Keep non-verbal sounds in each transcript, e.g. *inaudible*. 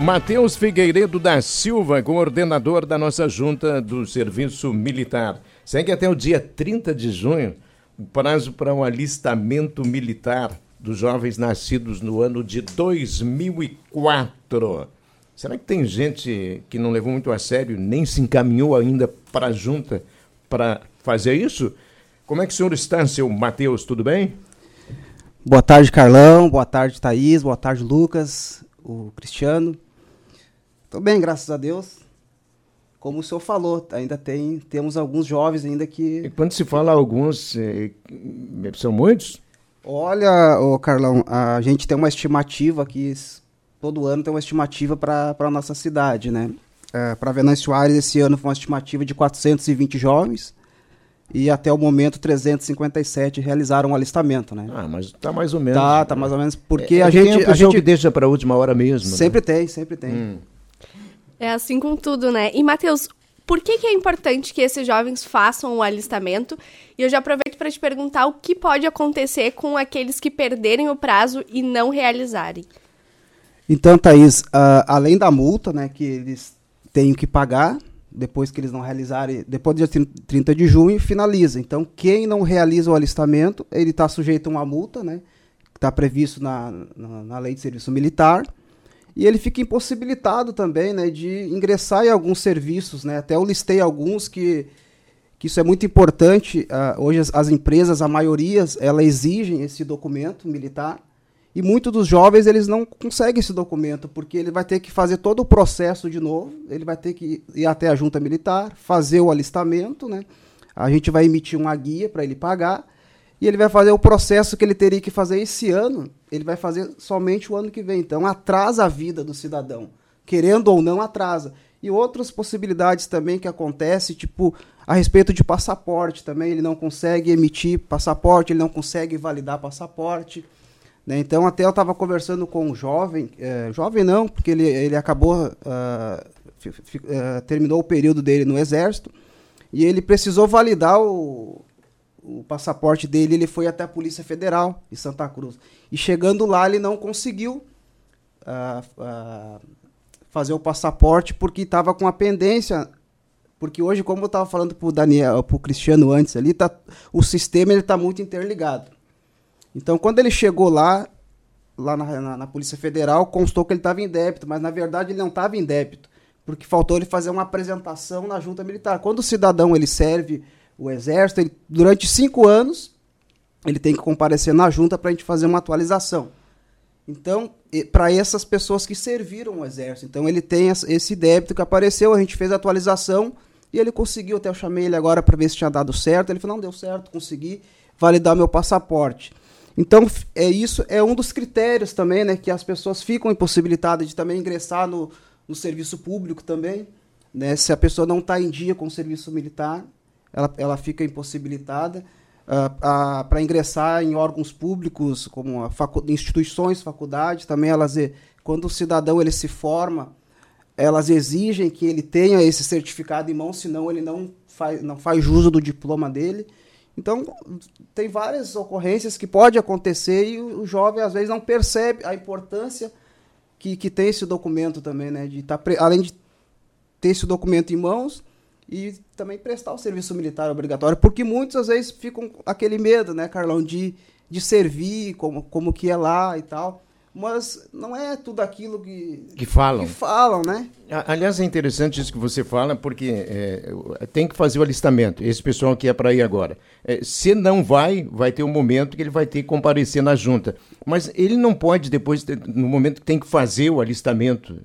Matheus Figueiredo da Silva, coordenador da nossa junta do Serviço Militar. Segue até o dia 30 de junho o prazo para o alistamento militar dos jovens nascidos no ano de 2004. Será que tem gente que não levou muito a sério, nem se encaminhou ainda para a junta para fazer isso? Como é que o senhor está, seu Matheus? Tudo bem? Boa tarde, Carlão. Boa tarde, Thaís. Boa tarde, Lucas, o Cristiano. Estou bem, graças a Deus. Como o senhor falou, ainda tem, temos alguns jovens ainda que. E quando se fala alguns, é, são muitos? Olha, ô Carlão, a gente tem uma estimativa aqui, todo ano tem uma estimativa para a nossa cidade, né? É, para Venâncio Aires, esse ano foi uma estimativa de 420 jovens e até o momento 357 realizaram o alistamento, né? Ah, mas tá mais ou menos. Tá, tá mais ou menos, porque é, a gente... a gente deixa para a última hora mesmo. Né? Sempre né? tem, sempre tem. Hum. É assim com tudo, né? E, Matheus, por que, que é importante que esses jovens façam o alistamento? E eu já aproveito para te perguntar o que pode acontecer com aqueles que perderem o prazo e não realizarem. Então, Thaís, uh, além da multa, né, que eles têm que pagar, depois que eles não realizarem, depois do dia 30 de junho, finaliza. Então, quem não realiza o alistamento, ele está sujeito a uma multa, né, que está previsto na, na, na lei de serviço militar, e ele fica impossibilitado também né, de ingressar em alguns serviços. Né? Até eu listei alguns que, que isso é muito importante. Uh, hoje as, as, empresas, a maioria, ela exigem esse documento militar. E muitos dos jovens eles não conseguem esse documento, porque ele vai ter que fazer todo o processo de novo, ele vai ter que ir até a junta militar, fazer o alistamento, né? A gente vai emitir uma guia para ele pagar e ele vai fazer o processo que ele teria que fazer esse ano, ele vai fazer somente o ano que vem. Então atrasa a vida do cidadão, querendo ou não atrasa. E outras possibilidades também que acontecem, tipo a respeito de passaporte também, ele não consegue emitir passaporte, ele não consegue validar passaporte. Né? Então até eu estava conversando com um jovem, é, jovem não, porque ele, ele acabou, uh, uh, terminou o período dele no exército, e ele precisou validar o, o passaporte dele, ele foi até a Polícia Federal em Santa Cruz. E chegando lá, ele não conseguiu uh, uh, fazer o passaporte porque estava com a pendência. Porque hoje, como eu estava falando para o Daniel, para o Cristiano antes ali, tá, o sistema está muito interligado. Então, quando ele chegou lá, lá na, na, na Polícia Federal, constou que ele estava em débito, mas na verdade ele não estava em débito, porque faltou ele fazer uma apresentação na junta militar. Quando o cidadão ele serve o Exército, ele, durante cinco anos, ele tem que comparecer na junta para a gente fazer uma atualização. Então, para essas pessoas que serviram o Exército. Então, ele tem esse débito que apareceu, a gente fez a atualização e ele conseguiu. Até eu chamei ele agora para ver se tinha dado certo. Ele falou: não, deu certo, consegui validar meu passaporte. Então, é isso é um dos critérios também, né, que as pessoas ficam impossibilitadas de também ingressar no, no serviço público também. Né, se a pessoa não está em dia com o serviço militar, ela, ela fica impossibilitada uh, para ingressar em órgãos públicos, como facu instituições, faculdades, também elas, quando o cidadão ele se forma, elas exigem que ele tenha esse certificado em mão, senão ele não faz, não faz uso do diploma dele. Então, tem várias ocorrências que pode acontecer e o, o jovem, às vezes, não percebe a importância que, que tem esse documento também, né? De tá, além de ter esse documento em mãos, e também prestar o serviço militar obrigatório, porque muitos às vezes ficam aquele medo, né, Carlão, de, de servir, como, como que é lá e tal. Mas não é tudo aquilo que, que falam. Que falam, né? Aliás, é interessante isso que você fala, porque é, tem que fazer o alistamento. Esse pessoal que é para ir agora. É, se não vai, vai ter um momento que ele vai ter que comparecer na junta. Mas ele não pode, depois, no momento que tem que fazer o alistamento,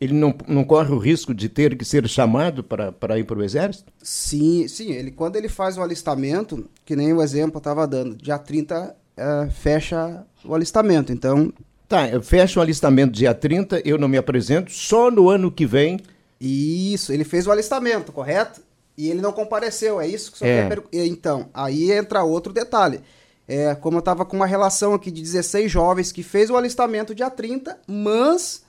ele não, não corre o risco de ter que ser chamado para ir para o exército? Sim, sim. Ele, quando ele faz o alistamento, que nem o exemplo eu estava dando, dia 30 uh, fecha o alistamento. Então. Tá, fecha o alistamento dia 30, eu não me apresento, só no ano que vem. Isso, ele fez o alistamento, correto? E ele não compareceu, é isso que o é. Então, aí entra outro detalhe. É, como eu estava com uma relação aqui de 16 jovens que fez o alistamento dia 30, mas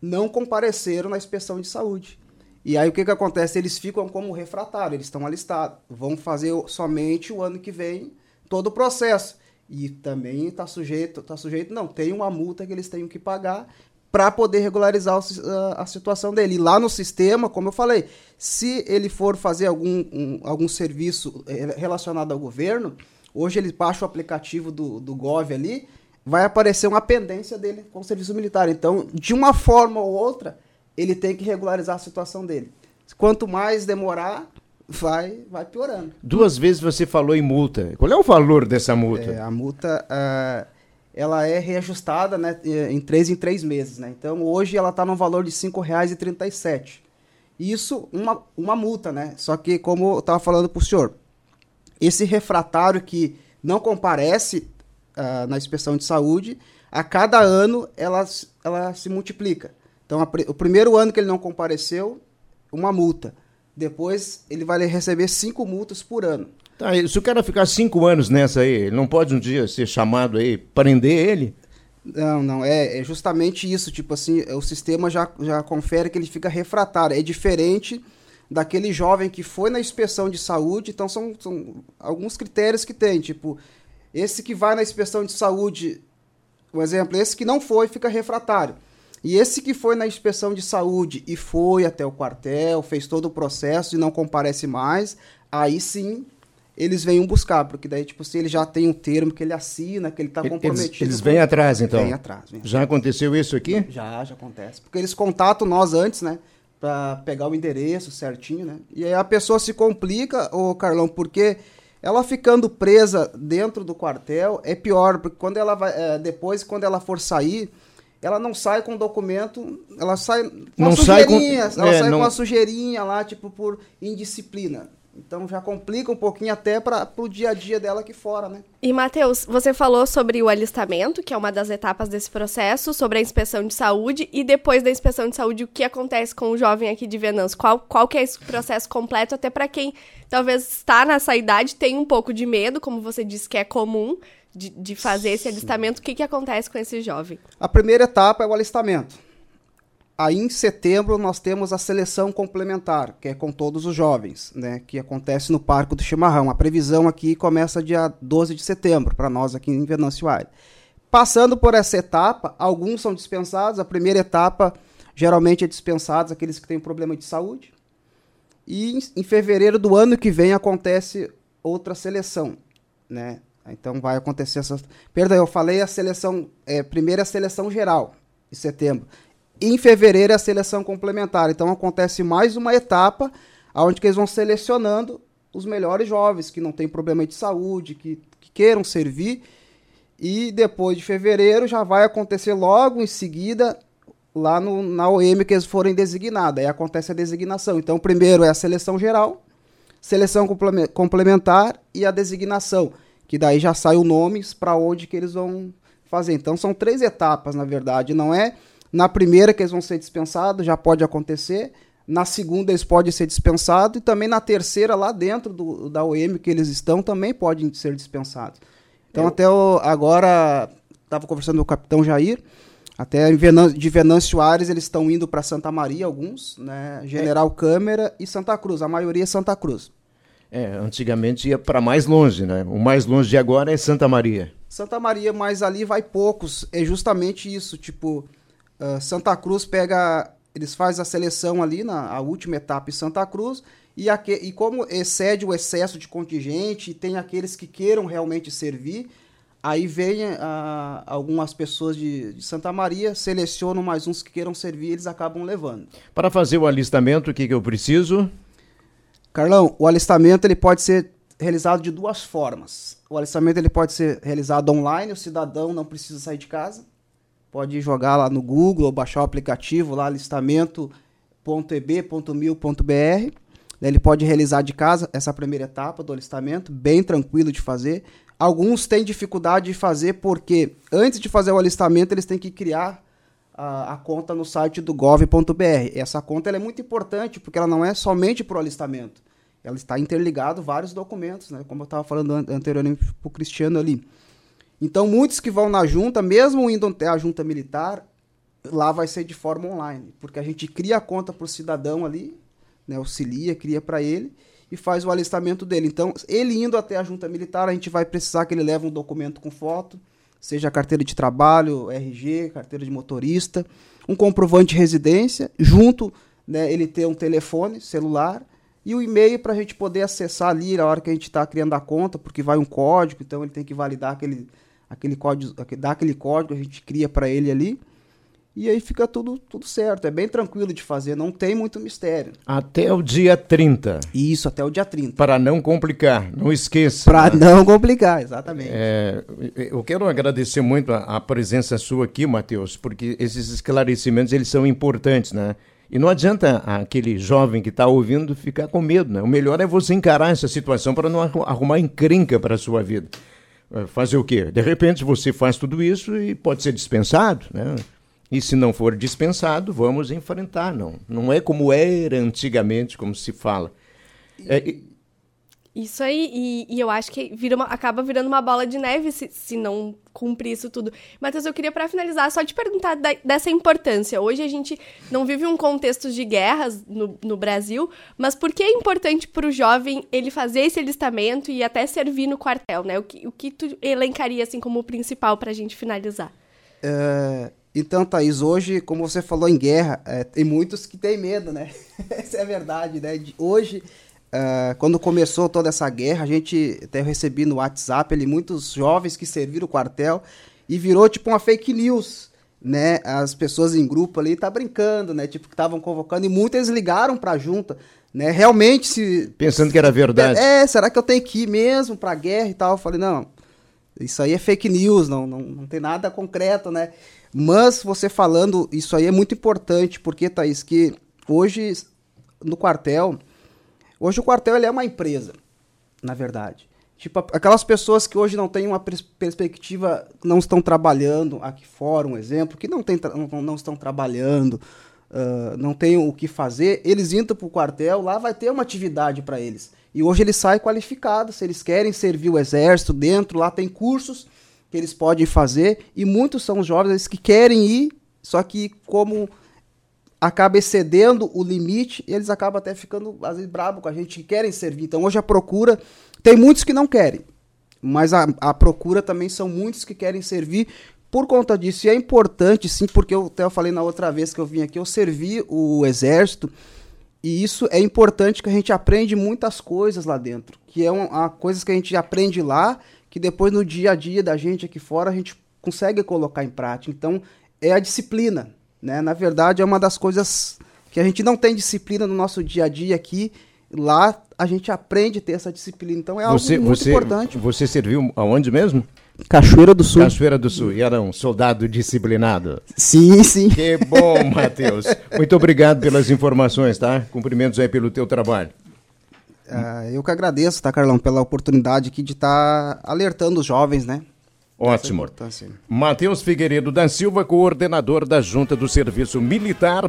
não compareceram na inspeção de saúde. E aí o que, que acontece? Eles ficam como refratário, eles estão alistados. Vão fazer somente o ano que vem todo o processo. E também está sujeito, tá sujeito, não, tem uma multa que eles têm que pagar para poder regularizar a, a, situação dele. E lá no sistema, como eu falei, se ele for fazer algum, um, algum serviço eh, relacionado ao governo, hoje ele baixa o aplicativo do, do Gov ali, vai aparecer uma pendência dele com o serviço militar. Então, de uma forma ou outra, ele tem que regularizar a situação dele. Quanto mais demorar, vai, vai piorando. Duas vezes você falou em multa. Qual é o valor dessa multa? É, a multa uh, ela é reajustada né, em três em três meses. Né? Então, hoje ela está no valor de R$ 5,37. Isso, uma, uma multa, né? Só que, como eu estava falando para o senhor, esse refratário que não comparece na inspeção de saúde, a cada ano ela, ela se multiplica. Então, a, o primeiro ano que ele não compareceu, uma multa. Depois, ele vai receber cinco multas por ano. Tá, se o cara ficar cinco anos nessa aí, ele não pode um dia ser chamado aí, prender ele? Não, não, é, é, justamente isso, tipo assim, o sistema já, já confere que ele fica refratário, é diferente daquele jovem que foi na inspeção de saúde, então são, são alguns critérios que tem, tipo, esse que vai na inspeção de saúde, um exemplo, esse que não foi fica refratário. E esse que foi na inspeção de saúde e foi até o quartel, fez todo o processo e não comparece mais, aí sim eles vêm buscar, porque daí, tipo, se ele já tem um termo que ele assina, que ele está comprometido. Eles, eles vêm atrás, então? Vêm atrás. Vem já aconteceu isso aqui? Já, já acontece. Porque eles contatam nós antes, né? Para pegar o endereço certinho, né? E aí a pessoa se complica, ô Carlão, porque ela ficando presa dentro do quartel é pior, porque quando ela vai. É, depois, quando ela for sair ela não sai com documento, ela sai com não sai com, ela é, sai não... com uma sujeirinha lá, tipo, por indisciplina. Então já complica um pouquinho até para o dia a dia dela aqui fora, né? E, Matheus, você falou sobre o alistamento, que é uma das etapas desse processo, sobre a inspeção de saúde, e depois da inspeção de saúde, o que acontece com o jovem aqui de Venâncio? Qual, qual que é esse processo completo, até para quem talvez está nessa idade, tem um pouco de medo, como você disse que é comum, de, de fazer esse alistamento, o que, que acontece com esse jovem? A primeira etapa é o alistamento. Aí em setembro nós temos a seleção complementar, que é com todos os jovens, né, que acontece no Parque do Chimarrão. A previsão aqui começa dia 12 de setembro, para nós aqui em Venâncio Aire. Passando por essa etapa, alguns são dispensados. A primeira etapa geralmente é dispensados aqueles que têm problema de saúde. E em, fevereiro do ano que vem acontece outra seleção, né? Então vai acontecer essa. Perdão, eu falei a seleção. É, primeiro a seleção geral, em setembro. Em fevereiro é a seleção complementar. Então acontece mais uma etapa onde eles vão selecionando os melhores jovens que não têm problema de saúde, que, que queiram servir. E depois de fevereiro já vai acontecer logo em seguida lá no, na OM que eles forem designados. Aí acontece a designação. Então, primeiro é a seleção geral, seleção complementar e a designação que daí já sai o nomes para onde que eles vão fazer. Então são três etapas, na verdade. Não é na primeira que eles vão ser dispensados, já pode acontecer. Na segunda eles podem ser dispensados e também na terceira lá dentro do, da OM que eles estão também podem ser dispensados. Então Eu... até o, agora estava conversando com o capitão Jair, até de Venâncio Aires eles estão indo para Santa Maria alguns, né? General é. Câmara e Santa Cruz. A maioria é Santa Cruz. É, antigamente ia para mais longe, né? O mais longe de agora é Santa Maria. Santa Maria, mas ali vai poucos. É justamente isso, tipo, uh, Santa Cruz pega, eles fazem a seleção ali na última etapa em Santa Cruz e, aqui, e como excede o excesso de contingente e tem aqueles que queiram realmente servir, aí vem uh, algumas pessoas de, de, Santa Maria, selecionam mais uns que queiram servir, eles acabam levando. Para fazer o alistamento, o que, que eu preciso? Carlão, o alistamento ele pode ser realizado de duas formas. O alistamento ele pode ser realizado online, o cidadão não precisa sair de casa. Pode jogar lá no Google ou baixar o aplicativo lá alistamento.eb.mil.br. Ele pode realizar de casa essa primeira etapa do alistamento, bem tranquilo de fazer. Alguns têm dificuldade de fazer porque antes de fazer o alistamento eles têm que criar a, a conta no site do gov.br. Essa conta é muito importante porque ela não é somente para o alistamento. Ela está interligado vários documentos, né? como eu estava falando an anteriormente para o Cristiano ali. Então, muitos que vão na junta, mesmo indo até a junta militar, lá vai ser de forma online, porque a gente cria a conta para o cidadão ali, né, auxilia, cria para ele e faz o alistamento dele. Então, ele indo até a junta militar, a gente vai precisar que ele leve um documento com foto, seja carteira de trabalho, RG, carteira de motorista, um comprovante de residência, junto né, ele ter um telefone celular e o e-mail para a gente poder acessar ali na hora que a gente está criando a conta, porque vai um código, então ele tem que validar aquele, aquele código, dar aquele código, a gente cria para ele ali. E aí fica tudo, tudo certo. É bem tranquilo de fazer, não tem muito mistério. Até o dia 30. Isso, até o dia 30. Para não complicar, não esqueça. Para não complicar, exatamente. É, eu quero agradecer muito a, a presença sua aqui, Matheus, porque esses esclarecimentos eles são importantes, né? E não adianta aquele jovem que está ouvindo ficar com medo, né? O melhor é você encarar essa situação para não arrumar encrenca para a sua vida. É, fazer o quê? De repente você faz tudo isso e pode ser dispensado, né? E se não for dispensado, vamos enfrentar, não. Não é como era antigamente, como se fala. É, isso aí, e, e, eu acho que vira uma, acaba virando uma bola de neve se, se não cumprir isso tudo. Matheus, eu queria, para finalizar, só te perguntar da, dessa importância. Hoje a gente não vive um contexto de guerras no, no Brasil, mas por que é importante para o jovem ele fazer esse alistamento e até servir no quartel, né? O que, o que tu elencaria, assim, como principal para a gente finalizar? É, então, Thaís, hoje, como você falou em guerra, é, tem muitos que têm medo, né? *laughs* Essa é a verdade, né? De, hoje, uh, quando começou toda essa guerra, a gente até recebi no WhatsApp ali muitos jovens que serviram o quartel e virou tipo uma fake news, né? As pessoas em grupo ali tá brincando, né? Tipo, que estavam convocando e muitos ligaram pra junta, né? Realmente se... Pensando que era verdade. É, será que eu tenho que ir mesmo pra guerra e tal? Eu falei, não, isso aí é fake news, não, não, não tem nada concreto, né? Mas você falando, isso aí é muito importante, porque, Thaís, que hoje no quartel, hoje o quartel é uma empresa, na verdade. Tipo, aquelas pessoas que hoje não têm uma pers perspectiva, não estão trabalhando, aqui fora um exemplo, que não, tem não, não estão trabalhando, uh, não têm o que fazer, eles entram para o quartel, lá vai ter uma atividade para eles. E hoje eles saem qualificados, se eles querem servir o exército dentro, lá tem cursos que eles podem fazer e muitos são jovens que querem ir, só que como acaba excedendo o limite, eles acabam até ficando às vezes brabo com a gente que querem servir. Então hoje a procura tem muitos que não querem, mas a, a procura também são muitos que querem servir por conta disso. E é importante, sim, porque eu até falei na outra vez que eu vim aqui, eu servi o exército e isso é importante que a gente aprende muitas coisas lá dentro, que é uma coisas que a gente aprende lá que depois no dia a dia da gente aqui fora a gente consegue colocar em prática. Então, é a disciplina, né? Na verdade, é uma das coisas que a gente não tem disciplina no nosso dia a dia aqui. Lá a gente aprende a ter essa disciplina. Então é algo você, muito você, importante. Você serviu aonde mesmo? Cachoeira do Sul. Cachoeira do Sul. E era um soldado disciplinado. Sim, sim. Que bom, Matheus. Muito obrigado pelas informações, tá? Cumprimentos aí pelo teu trabalho. Uh, eu que agradeço, tá, Carlão, pela oportunidade aqui de estar tá alertando os jovens, né? Ótimo. Matheus Figueiredo da Silva, coordenador da Junta do Serviço Militar.